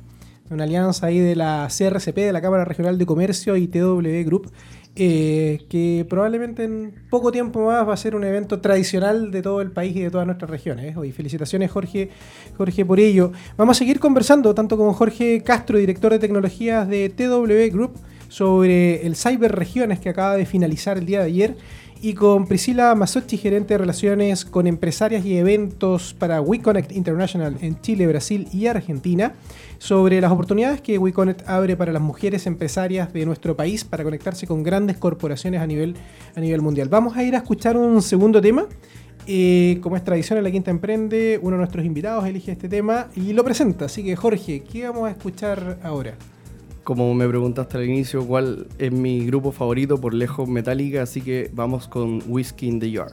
una alianza ahí de la CRCP, de la Cámara Regional de Comercio y TW Group, eh, que probablemente en poco tiempo más va a ser un evento tradicional de todo el país y de todas nuestras regiones. ¿eh? Y felicitaciones, Jorge, Jorge, por ello. Vamos a seguir conversando tanto con Jorge Castro, director de tecnologías de TW Group, sobre el Cyber Regiones que acaba de finalizar el día de ayer y con Priscila Masochi, gerente de relaciones con empresarias y eventos para WeConnect International en Chile, Brasil y Argentina, sobre las oportunidades que WeConnect abre para las mujeres empresarias de nuestro país para conectarse con grandes corporaciones a nivel, a nivel mundial. Vamos a ir a escuchar un segundo tema. Eh, como es tradición en la Quinta Emprende, uno de nuestros invitados elige este tema y lo presenta. Así que Jorge, ¿qué vamos a escuchar ahora? Como me preguntaste al inicio, ¿cuál es mi grupo favorito? Por lejos Metallica, así que vamos con Whiskey in the Jar.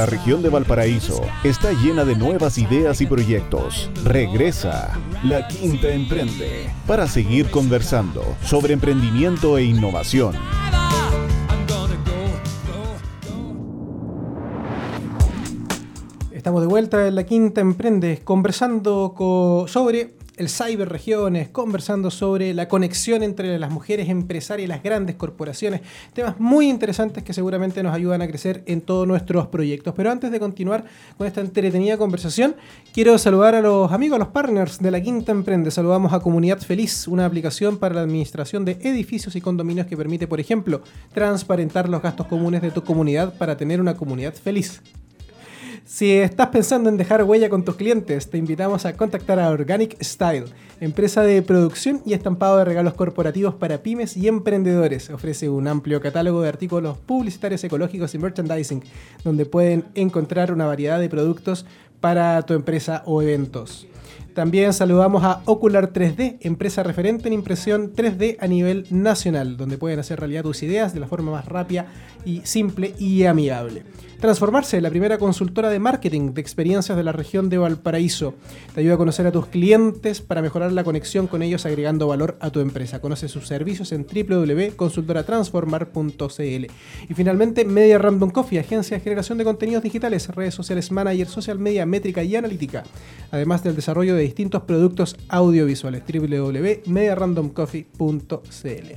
La región de Valparaíso está llena de nuevas ideas y proyectos. Regresa La Quinta Emprende para seguir conversando sobre emprendimiento e innovación. Estamos de vuelta en la Quinta Emprende, conversando co- sobre el ciberregiones, conversando sobre la conexión entre las mujeres empresarias y las grandes corporaciones. Temas muy interesantes que seguramente nos ayudan a crecer en todos nuestros proyectos. Pero antes de continuar con esta entretenida conversación, quiero saludar a los amigos, a los partners de la Quinta Emprende. Saludamos a Comunidad Feliz, una aplicación para la administración de edificios y condominios que permite, por ejemplo, transparentar los gastos comunes de tu comunidad para tener una comunidad feliz. Si estás pensando en dejar huella con tus clientes, te invitamos a contactar a Organic Style, empresa de producción y estampado de regalos corporativos para pymes y emprendedores. Ofrece un amplio catálogo de artículos publicitarios ecológicos y merchandising, donde pueden encontrar una variedad de productos para tu empresa o eventos. También saludamos a Ocular 3D, empresa referente en impresión 3D a nivel nacional, donde pueden hacer realidad tus ideas de la forma más rápida y simple y amigable. Transformarse, la primera consultora de marketing de experiencias de la región de Valparaíso. Te ayuda a conocer a tus clientes para mejorar la conexión con ellos agregando valor a tu empresa. Conoce sus servicios en www.consultoratransformar.cl. Y finalmente, Media Random Coffee, agencia de generación de contenidos digitales, redes sociales manager, social media, métrica y analítica. Además del desarrollo de distintos productos audiovisuales. www.mediarandomcoffee.cl.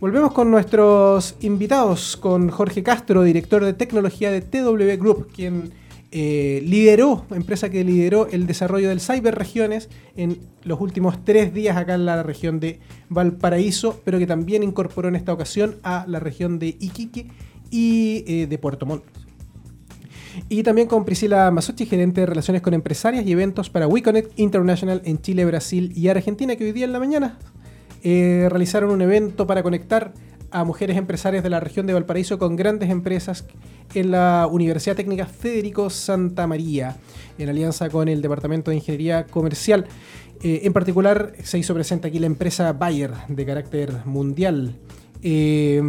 Volvemos con nuestros invitados, con Jorge Castro, director de tecnología de TW Group, quien eh, lideró, empresa que lideró el desarrollo del Cyberregiones en los últimos tres días acá en la región de Valparaíso, pero que también incorporó en esta ocasión a la región de Iquique y eh, de Puerto Montt. Y también con Priscila Masucci, gerente de relaciones con empresarias y eventos para WeConnect International en Chile, Brasil y Argentina, que hoy día en la mañana eh, realizaron un evento para conectar a mujeres empresarias de la región de Valparaíso con grandes empresas en la Universidad Técnica Federico Santa María, en alianza con el Departamento de Ingeniería Comercial. Eh, en particular, se hizo presente aquí la empresa Bayer, de carácter mundial. Eh,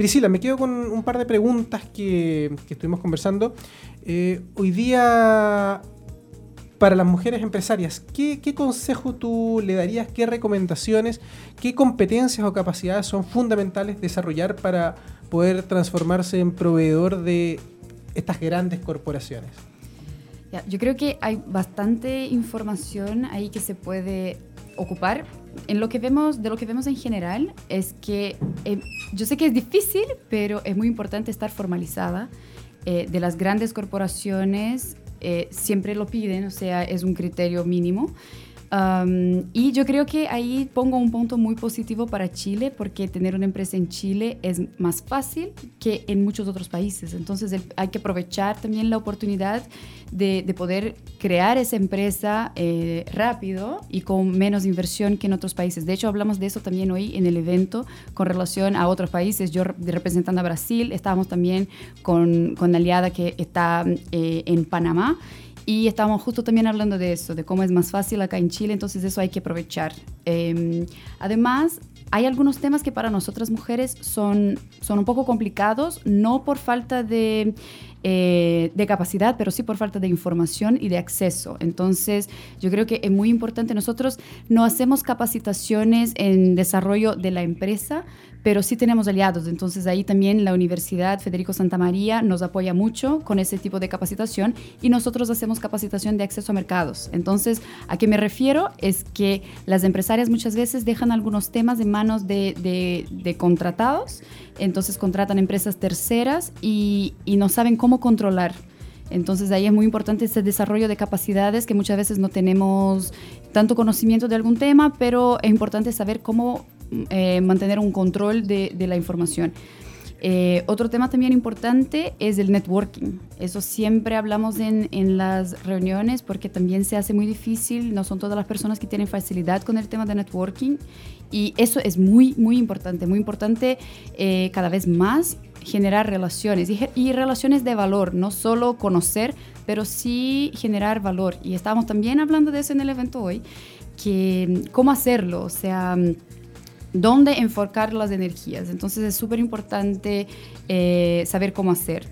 Priscila, me quedo con un par de preguntas que, que estuvimos conversando. Eh, hoy día, para las mujeres empresarias, ¿qué, consejo tú le darías? ¿Qué recomendaciones? ¿Qué competencias o capacidades son fundamentales desarrollar para poder transformarse en proveedor de estas grandes corporaciones? Yo creo que hay bastante información ahí que se puede ocupar. En lo que vemos, de lo que vemos en general, es que eh, yo sé que es difícil, pero es muy importante estar formalizada. Eh, de las grandes corporaciones eh, siempre lo piden, o sea, es un criterio mínimo. Um, y yo creo que ahí pongo un punto muy positivo para Chile, porque tener una empresa en Chile es más fácil que en muchos otros países. Entonces el- hay que aprovechar también la oportunidad de, de poder crear esa empresa eh, rápido y con menos inversión que en otros países. De hecho, hablamos de eso también hoy en el evento con relación a otros países. Yo re- representando a Brasil, estábamos también con, con aliada que está eh, en Panamá. Y estábamos justo también hablando de eso, de cómo es más fácil acá en Chile, entonces eso hay que aprovechar. Eh, además, hay algunos temas que para nosotras mujeres son, son un poco complicados, no por falta de, eh, de capacidad, pero sí por falta de información y de acceso. Entonces, yo creo que es muy importante, nosotros no hacemos capacitaciones en desarrollo de la empresa, pero sí tenemos aliados. Entonces ahí también la Universidad Federico Santa María nos apoya mucho con ese tipo de capacitación y nosotros hacemos capacitación de acceso a mercados. Entonces, ¿a qué me refiero? Es que las empresarias muchas veces dejan algunos temas en manos de, contratados, entonces contratan empresas terceras y no saben cómo controlar. Entonces ahí es muy importante ese desarrollo de capacidades que muchas veces no tenemos tanto conocimiento de algún tema, pero es importante saber cómo eh, mantener un control de, de la información. Eh, otro tema también importante es el networking. Eso siempre hablamos en, en las reuniones porque también se hace muy difícil. No son todas las personas que tienen facilidad con el tema de networking. Y eso es muy, muy importante. Muy importante eh, cada vez más generar relaciones y, y relaciones de valor. No solo conocer, pero sí generar valor. Y estábamos también hablando de eso en el evento hoy. Que cómo hacerlo. O sea dónde enfocar las energías. Entonces es súper importante eh, saber cómo hacer.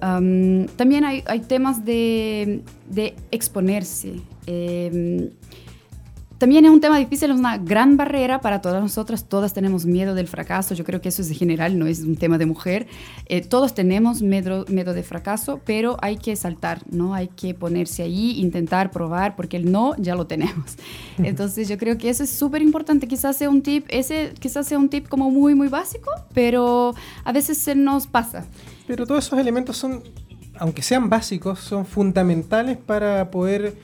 Am, también hay, temas de, de exponerse. Em, también es un tema difícil, es una gran barrera para todas nosotras. Todas tenemos miedo del fracaso. Yo creo que eso es en general, no es un tema de mujer. Eh, todos tenemos miedo, miedo de fracaso, pero hay que saltar, ¿no? Hay que ponerse ahí, intentar probar, porque el no ya lo tenemos. Entonces yo creo que eso es súper importante. Quizás sea un tip, ese quizás sea un tip como muy, muy básico, pero a veces se nos pasa. Pero todos esos elementos son, aunque sean básicos, son fundamentales para poder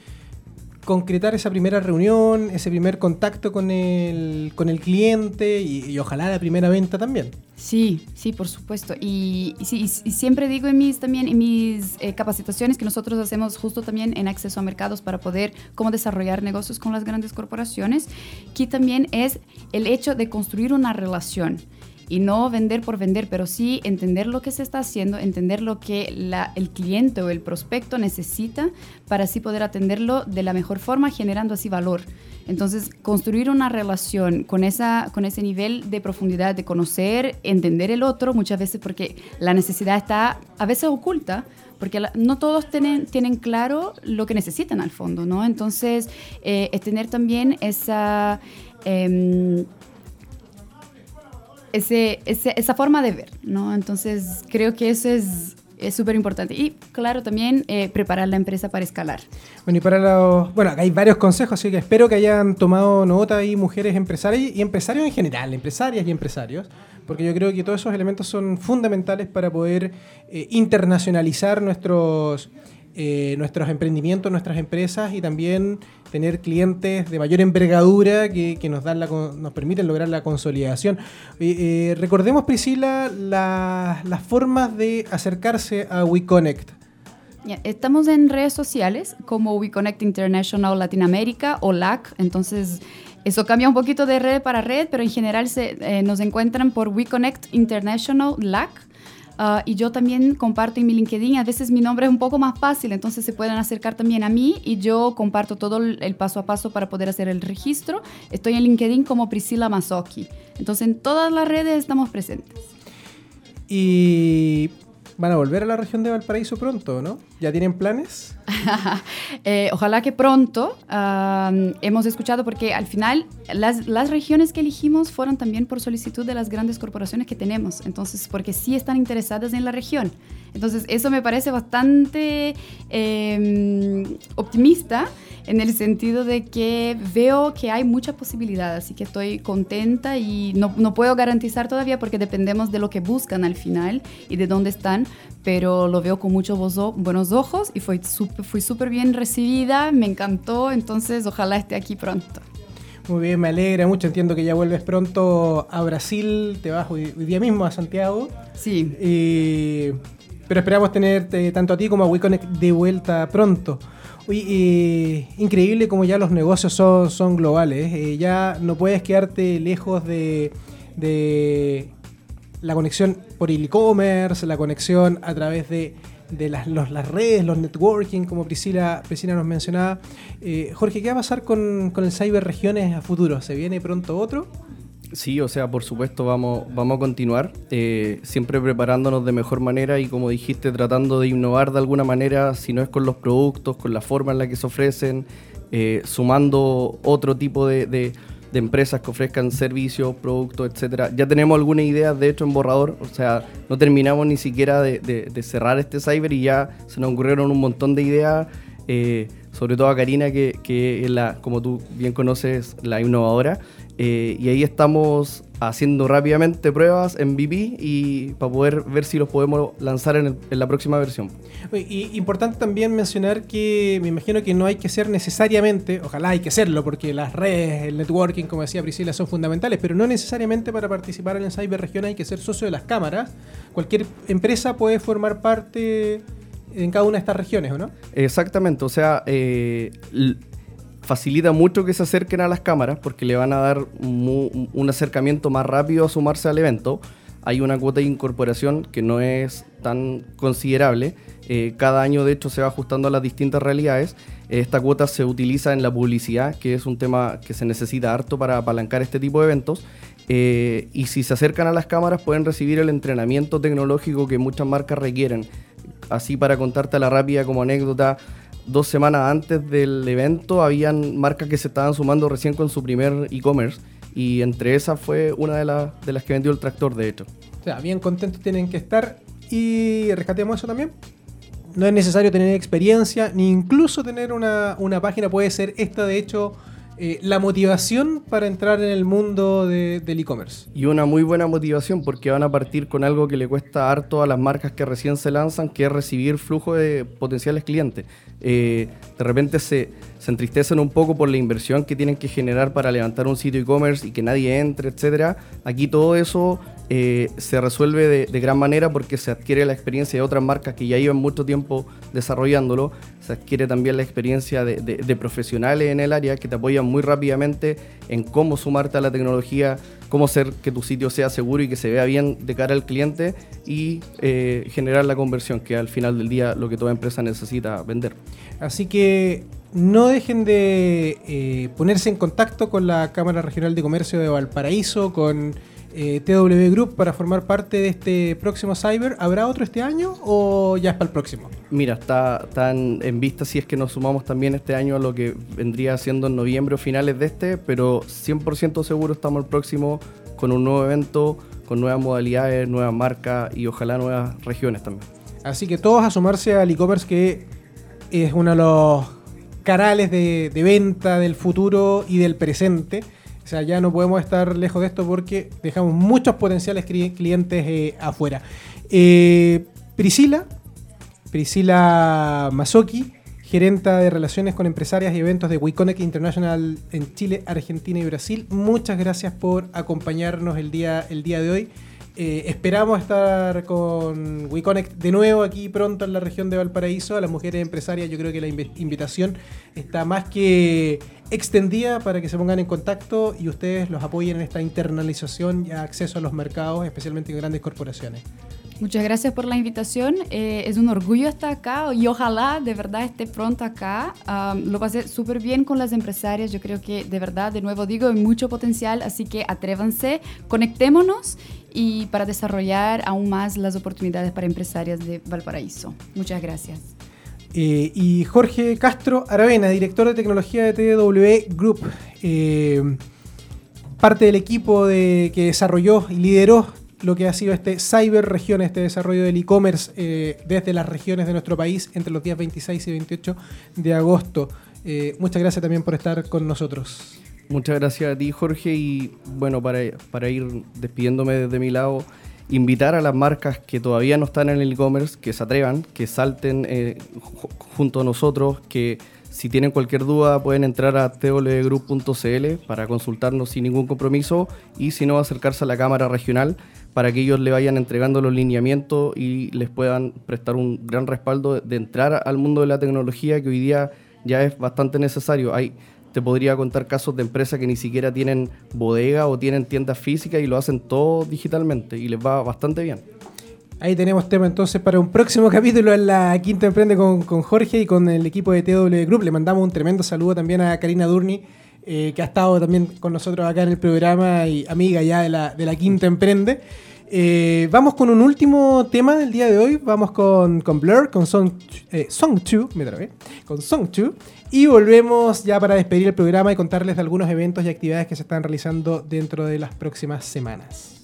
concretar esa primera reunión, ese primer contacto con el, con el cliente y, ojalá la primera venta también. Sí, sí, por supuesto. Y- y siempre digo en mis, también en mis eh, capacitaciones que nosotros hacemos justo también en acceso a mercados para poder cómo desarrollar negocios con las grandes corporaciones, que también es el hecho de construir una relación y no vender por vender, pero sí entender lo que se está haciendo, entender lo que la- el cliente o el prospecto necesita para así poder atenderlo de la mejor forma, generando así valor. Entonces, construir una relación con, esa, con ese nivel de profundidad, de conocer, entender el otro, muchas veces porque la necesidad está a veces oculta, porque no todos tienen, tienen claro lo que necesitan al fondo, ¿no? Entonces, eh, es tener también esa... em, ese, esa forma de ver, ¿no? Entonces creo que eso es es súper importante. Y claro, también eh, preparar la empresa para escalar. Bueno, y para los. Bueno, hay varios consejos, así que espero que hayan tomado nota ahí mujeres empresarias y empresarios en general, empresarias y empresarios, porque yo creo que todos esos elementos son fundamentales para poder eh, internacionalizar nuestros, eh, nuestros emprendimientos, nuestras empresas y también tener clientes de mayor envergadura que, nos, dan la, nos permiten lograr la consolidación. Eh, recordemos, Priscila, la- las formas de acercarse a WeConnect. Estamos en redes sociales como WeConnect International Latinoamérica o LAC, entonces eso cambia un poquito de red para red, pero en general se, eh, nos encuentran por WeConnect International LAC. Ah, y yo también comparto en mi LinkedIn, a veces mi nombre es un poco más fácil, entonces se pueden acercar también a mí y yo comparto todo el paso a paso para poder hacer el registro. Estoy en LinkedIn como Priscila Mazzocchi. Entonces en todas las redes estamos presentes. Y van a volver a la región de Valparaíso pronto, ¿no? ¿Ya tienen planes? Eh, ojalá que pronto. hemos escuchado porque al final las, las regiones que elegimos fueron también por solicitud de las grandes corporaciones que tenemos. Entonces, porque sí están interesadas en la región. Entonces, eso me parece bastante em, optimista en el sentido de que veo que hay mucha posibilidad. Así que estoy contenta y no, no puedo garantizar todavía porque dependemos de lo que buscan al final y de dónde están. Pero lo veo con muchos buenos ojos y fui súper fui súper bien recibida, me encantó, entonces ojalá esté aquí pronto. Muy bien, me alegra mucho. Entiendo que ya vuelves pronto a Brasil, te vas hoy, hoy día mismo a Santiago. Sí, Y- pero esperamos tenerte tanto a ti como a WeConnect de vuelta pronto. Oye, eh, increíble como ya los negocios son, globales. eh, ya no puedes quedarte lejos de, de la conexión por e-commerce, la conexión a través de, de las, las redes, los networking, como Priscila, Priscila nos mencionaba. Eh, Jorge, ¿qué va a pasar con, con el Cyber Regiones a futuro? ¿Se viene pronto otro? Sí, o sea, por supuesto vamos, vamos a continuar, eh, siempre preparándonos de mejor manera y como dijiste, tratando de innovar de alguna manera, si no es con los productos, con la forma en la que se ofrecen, eh, sumando otro tipo de, de- empresas que ofrezcan servicios, productos, etcétera. Ya tenemos algunas ideas, de hecho, en borrador, o sea, no terminamos ni siquiera de, de- de cerrar este cyber y ya se nos ocurrieron un montón de ideas. eh, sobre todo a Karina, que, que es la, como tú bien conoces, la innovadora. Eh, y ahí estamos haciendo rápidamente pruebas en VP y para poder ver si los podemos lanzar en, el- en la próxima versión. Y importante también mencionar que me imagino que no hay que ser necesariamente, ojalá hay que serlo, porque las redes, el networking, como decía Priscila, son fundamentales, pero no necesariamente para participar en el Cyberregión hay que ser socio de las cámaras. Cualquier empresa puede formar parte en cada una de estas regiones, ¿o no? Exactamente, o sea, eh, facilita mucho que se acerquen a las cámaras porque le van a dar un acercamiento más rápido a sumarse al evento. Hay una cuota de incorporación que no es tan considerable. eh, cada año, de hecho, se va ajustando a las distintas realidades. Esta cuota se utiliza en la publicidad, que es un tema que se necesita harto para apalancar este tipo de eventos. eh, y si se acercan a las cámaras, pueden recibir el entrenamiento tecnológico que muchas marcas requieren así para contarte a la rápida como anécdota, dos semanas antes del evento habían marcas que se estaban sumando recién con su primer e-commerce y entre esas fue una de, las de las que vendió el tractor, de hecho. O sea, bien contentos tienen que estar y rescatemos eso también. No es necesario tener experiencia, ni incluso tener una, una página. Puede ser esta, de hecho, eh, la motivación para entrar en el mundo de- del e-commerce. Y una muy buena motivación porque van a partir con algo que le cuesta harto a las marcas que recién se lanzan, que es recibir flujo de potenciales clientes. Eh, de repente se, se entristecen un poco por la inversión que tienen que generar para levantar un sitio e-commerce y que nadie entre, etcétera. Aquí todo eso eh, se resuelve de, de gran manera porque se adquiere la experiencia de otras marcas que ya llevan mucho tiempo desarrollándolo. Adquiere también la experiencia de profesionales en el área que te apoyan muy rápidamente en cómo sumarte a la tecnología, cómo hacer que tu sitio sea seguro y que se vea bien de cara al cliente y eh, generar la conversión, que al final del día lo que toda empresa necesita vender. Así que no dejen de eh, ponerse en contacto con la Cámara Regional de Comercio de Valparaíso, con eh, TW Group para formar parte de este próximo Cyber. ¿Habrá otro este año o ya es para el próximo? Mira, está, está en, en vista si es que nos sumamos también este año a lo que vendría siendo en noviembre o finales de este, pero 100% seguro estamos el próximo con un nuevo evento, con nuevas modalidades, nuevas marcas y ojalá nuevas regiones también. Así que todos a sumarse al e-commerce que es uno de los canales de, de venta del futuro y del presente. O sea, ya no podemos estar lejos de esto porque dejamos muchos potenciales cli- clientes eh, afuera. Eh, Priscila, Priscila Masoki, gerenta de relaciones con empresarias y eventos de WeConnect International en Chile, Argentina y Brasil. Muchas gracias por acompañarnos el día, el día de hoy. Eh, esperamos estar con WeConnect de nuevo aquí pronto en la región de Valparaíso. A las mujeres empresarias yo creo que la invi- invitación está más que extendida para que se pongan en contacto y ustedes los apoyen en esta internalización y acceso a los mercados, especialmente en grandes corporaciones. Muchas gracias por la invitación. Eh, es un orgullo estar acá y ojalá de verdad esté pronto acá. Am, lo pasé súper bien con las empresarias. Yo creo que de verdad, de nuevo digo, hay mucho potencial, así que atrévanse, conectémonos y para desarrollar aún más las oportunidades para empresarias de Valparaíso. Muchas gracias. Eh, y Jorge Castro Aravena, director de tecnología de TW Group, eh, parte del equipo de, que desarrolló y lideró lo que ha sido este Cyber Región, este desarrollo del e-commerce eh, desde las regiones de nuestro país entre los días 26 y 28 de agosto. Muchas gracias también por estar con nosotros. Muchas gracias a ti, Jorge. Y bueno, para, para ir despidiéndome desde mi lado, invitar a las marcas que todavía no están en el e-commerce, que se atrevan, que salten eh, ju- junto a nosotros, que si tienen cualquier duda pueden entrar a twgroup.cl para consultarnos sin ningún compromiso y si no acercarse a la Cámara Regional para que ellos le vayan entregando los lineamientos y les puedan prestar un gran respaldo de entrar al mundo de la tecnología que hoy día ya es bastante necesario. Hay, te podría contar casos de empresas que ni siquiera tienen bodega o tienen tiendas físicas y lo hacen todo digitalmente y les va bastante bien. Ahí tenemos tema entonces para un próximo capítulo en la Quinta Emprende con, con Jorge y con el equipo de TW Group. Le mandamos un tremendo saludo también a Karina Durni, eh, que ha estado también con nosotros acá en el programa y amiga ya de la, de la Quinta Emprende. Eh, vamos con un último tema del día de hoy. Vamos con, con Blur, con Song, eh, Song 2, me trabé, con Song 2. Y volvemos ya para despedir el programa y contarles de algunos eventos y actividades que se están realizando dentro de las próximas semanas.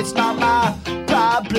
It's not my problem.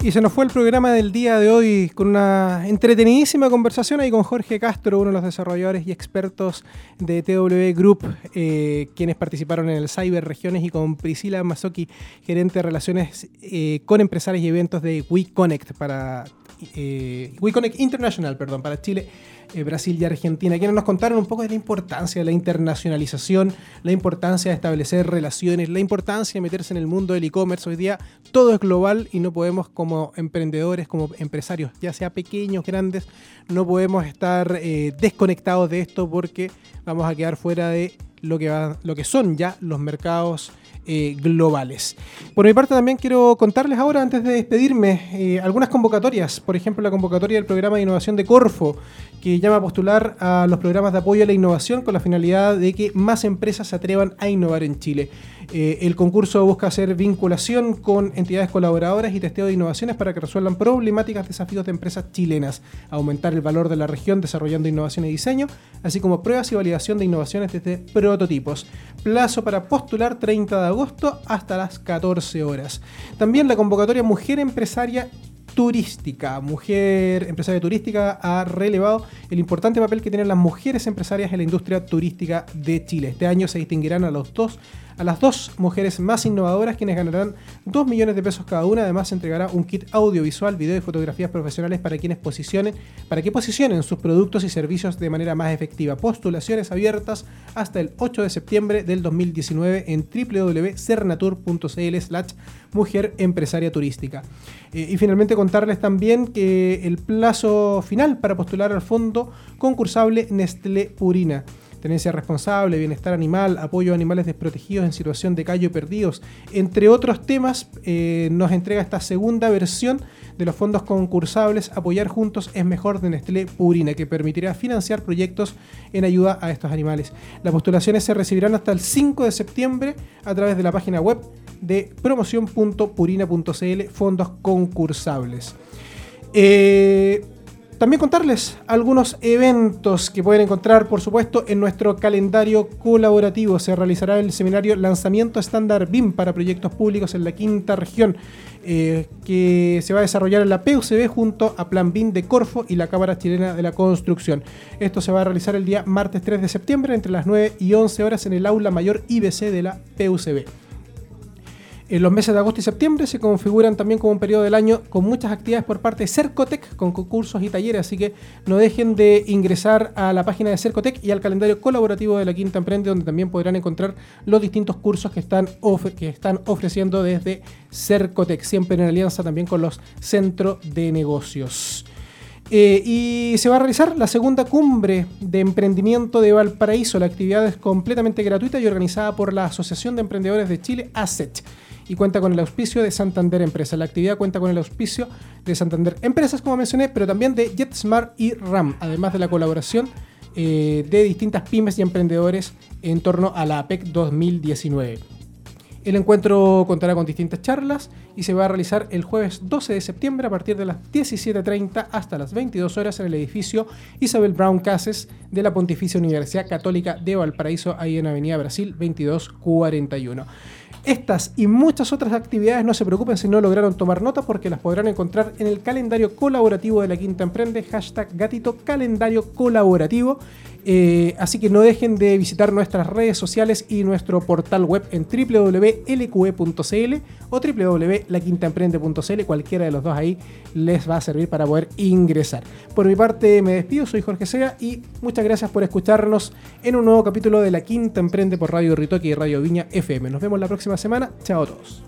Y se nos fue el programa del día de hoy con una entretenidísima conversación ahí con Jorge Castro, uno de los desarrolladores y expertos de TW Group, eh, quienes participaron en el Cyber Regiones, y con Priscila Mazoki, gerente de relaciones eh, con empresarios y eventos de WeConnect para eh, WeConnect International, perdón, para Chile. Eh, Brasil y Argentina, quienes nos contaron un poco de la importancia de la internacionalización, la importancia de establecer relaciones, la importancia de meterse en el mundo del e-commerce. Hoy día todo es global y no podemos como emprendedores, como empresarios, ya sea pequeños, grandes, no podemos estar eh, desconectados de esto porque vamos a quedar fuera de lo que, va- lo que son ya los mercados eh, globales. Por mi parte también quiero contarles ahora, antes de despedirme, algunas convocatorias. Por ejemplo, la convocatoria del programa de innovación de Corfo, llama a postular a los programas de apoyo a la innovación con la finalidad de que más empresas se atrevan a innovar en Chile. Eh, el concurso busca hacer vinculación con entidades colaboradoras y testeo de innovaciones para que resuelvan problemáticas, desafíos de empresas chilenas, aumentar el valor de la región desarrollando innovación y diseño, así como pruebas y validación de innovaciones desde prototipos. Plazo para postular 30 de agosto hasta las 14 horas. También la convocatoria Mujer Empresaria turística. Mujer empresaria turística ha relevado el importante papel que tienen las mujeres empresarias en la industria turística de Chile. Este año se distinguirán a los dos a las dos mujeres más innovadoras quienes ganarán 2 millones de pesos cada una. Además se entregará un kit audiovisual, video y fotografías profesionales para quienes posicionen, para que posicionen sus productos y servicios de manera más efectiva. Postulaciones abiertas hasta el 8 de septiembre del 2019 en www.cernatur.cl slash mujer empresaria turística. Eh, y finalmente contarles también que el plazo final para postular al fondo concursable Nestlé Purina. Tenencia responsable, bienestar animal, apoyo a animales desprotegidos en situación de callo perdidos, entre otros temas, eh, nos entrega esta segunda versión de los fondos concursables Apoyar Juntos es Mejor de Nestlé Purina, que permitirá financiar proyectos en ayuda a estos animales. Las postulaciones se recibirán hasta el 5 de septiembre a través de la página web de promoción.purina.cl, fondos concursables. Eh, también contarles algunos eventos que pueden encontrar, por supuesto, en nuestro calendario colaborativo. Se realizará el seminario Lanzamiento Estándar BIM para proyectos públicos en la quinta región, eh, que se va a desarrollar en la PUCB junto a Plan BIM de Corfo y la Cámara Chilena de la Construcción. Esto se va a realizar el día martes 3 de septiembre entre las 9 y 11 horas en el aula mayor IBC de la PUCB. En los meses de agosto y septiembre se configuran también como un periodo del año con muchas actividades por parte de Cercotec, con concursos y talleres, así que no dejen de ingresar a la página de Cercotec y al calendario colaborativo de la Quinta Emprende, donde también podrán encontrar los distintos cursos que están, que están ofreciendo desde Cercotec, siempre en alianza también con los centros de negocios. Eh, y se va a realizar la segunda cumbre de emprendimiento de Valparaíso. La actividad es completamente gratuita y organizada por la Asociación de Emprendedores de Chile, ASET, y cuenta con el auspicio de Santander Empresas. La actividad cuenta con el auspicio de Santander Empresas, como mencioné, pero también de JetSmart y RAM, además de la colaboración eh, de distintas pymes y emprendedores en torno a la APEC 2019. El encuentro contará con distintas charlas y se va a realizar el jueves 12 de septiembre a partir de las 17.30 hasta las 22 horas en el edificio Isabel Brown Cases de la Pontificia Universidad Católica de Valparaíso, ahí en Avenida Brasil 2241. Estas y muchas otras actividades no se preocupen si no lograron tomar nota porque las podrán encontrar en el calendario colaborativo de la Quinta Emprende, hashtag gatito calendario colaborativo. Eh, así que no dejen de visitar nuestras redes sociales y nuestro portal web en www.lqe.cl o www.laquintaemprende.cl. Cualquiera de los dos ahí les va a servir para poder ingresar. Por mi parte me despido, soy Jorge Sea y muchas gracias por escucharnos en un nuevo capítulo de La Quinta Emprende por Radio Ritoque y Radio Viña FM. Nos vemos la próxima semana. Chao a todos.